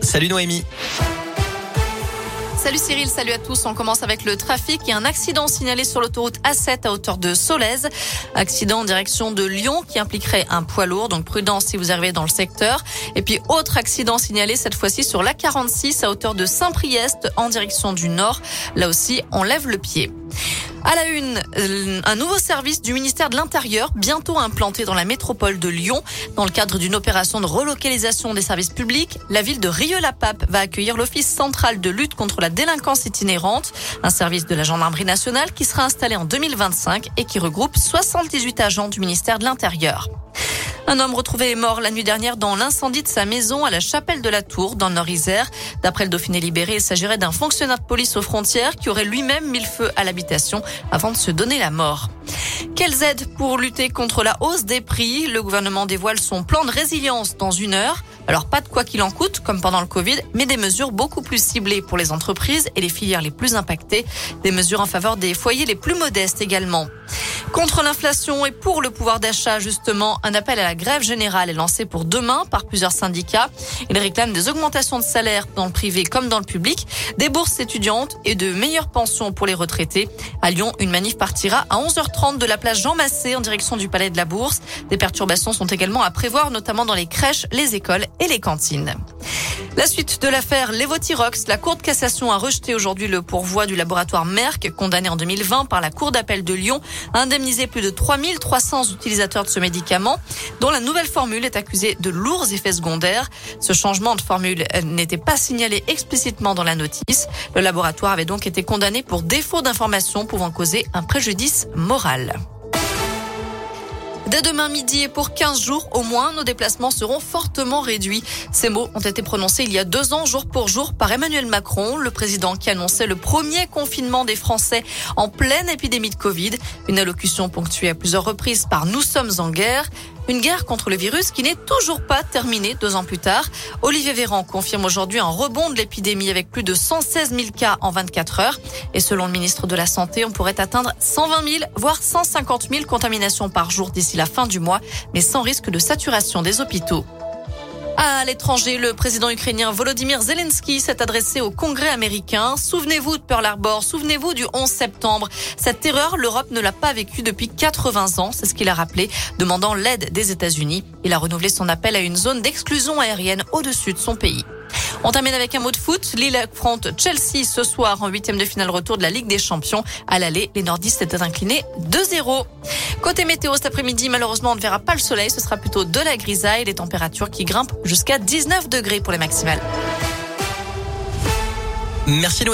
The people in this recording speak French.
Salut Noémie. Salut Cyril, salut à tous. On commence avec le trafic. A un accident signalé sur l'autoroute A7 à hauteur de Solèze. Accident en direction de Lyon qui impliquerait un poids lourd. Donc prudence si vous arrivez dans le secteur. Et puis autre accident signalé cette fois-ci sur l'A46 à hauteur de Saint-Priest en direction du nord. Là aussi, on lève le pied. À la une, euh, un nouveau service du ministère de l'Intérieur, bientôt implanté dans la métropole de Lyon. Dans le cadre d'une opération de relocalisation des services publics, la ville de Rieux-la-Pape va accueillir l'Office central de lutte contre la délinquance itinérante, un service de la gendarmerie nationale qui sera installé en 2025 et qui regroupe 78 agents du ministère de l'Intérieur. Un homme retrouvé est mort la nuit dernière dans l'incendie de sa maison à la chapelle de la Tour, dans le Nord-Isère. D'après le Dauphiné libéré, il s'agirait d'un fonctionnaire de police aux frontières qui aurait lui-même mis le feu à l'habitation avant de se donner la mort. Quelles aides pour lutter contre la hausse des prix? Le gouvernement dévoile son plan de résilience dans une heure. Alors pas de quoi qu'il en coûte, comme pendant le Covid, mais des mesures beaucoup plus ciblées pour les entreprises et les filières les plus impactées. Des mesures en faveur des foyers les plus modestes également. Contre l'inflation et pour le pouvoir d'achat, justement, un appel à la grève générale est lancé pour demain par plusieurs syndicats. Ils réclament des augmentations de salaire dans le privé comme dans le public, des bourses étudiantes et de meilleures pensions pour les retraités. À Lyon, une manif partira à 11h30 de la place Jean Massé en direction du Palais de la Bourse. Des perturbations sont également à prévoir, notamment dans les crèches, les écoles et les cantines. La suite de l'affaire Levotirox, la Cour de cassation a rejeté aujourd'hui le pourvoi du laboratoire Merck, condamné en 2020 par la Cour d'appel de Lyon, à indemniser plus de 3300 utilisateurs de ce médicament, dont la nouvelle formule est accusée de lourds effets secondaires. Ce changement de formule n'était pas signalé explicitement dans la notice. Le laboratoire avait donc été condamné pour défaut d'information pouvant causer un préjudice moral. Dès demain midi et pour 15 jours au moins, nos déplacements seront fortement réduits. Ces mots ont été prononcés il y a deux ans, jour pour jour, par Emmanuel Macron, le président qui annonçait le premier confinement des Français en pleine épidémie de Covid. Une allocution ponctuée à plusieurs reprises par Nous sommes en guerre. Une guerre contre le virus qui n'est toujours pas terminée deux ans plus tard. Olivier Véran confirme aujourd'hui un rebond de l'épidémie avec plus de 116 000 cas en 24 heures. Et selon le ministre de la Santé, on pourrait atteindre 120 000, voire 150 000 contaminations par jour d'ici la fin du mois, mais sans risque de saturation des hôpitaux. À l'étranger, le président ukrainien Volodymyr Zelensky s'est adressé au Congrès américain. Souvenez-vous de Pearl Harbor, souvenez-vous du 11 septembre. Cette terreur, l'Europe ne l'a pas vécue depuis 80 ans, c'est ce qu'il a rappelé, demandant l'aide des États-Unis. Il a renouvelé son appel à une zone d'exclusion aérienne au-dessus de son pays. On termine avec un mot de foot. Lille affronte Chelsea ce soir en huitième de finale retour de la Ligue des Champions. À l'aller, les nordistes étaient inclinés 2-0. Côté météo, cet après-midi, malheureusement, on ne verra pas le soleil. Ce sera plutôt de la grisaille, des températures qui grimpent jusqu'à 19 degrés pour les maximales. Merci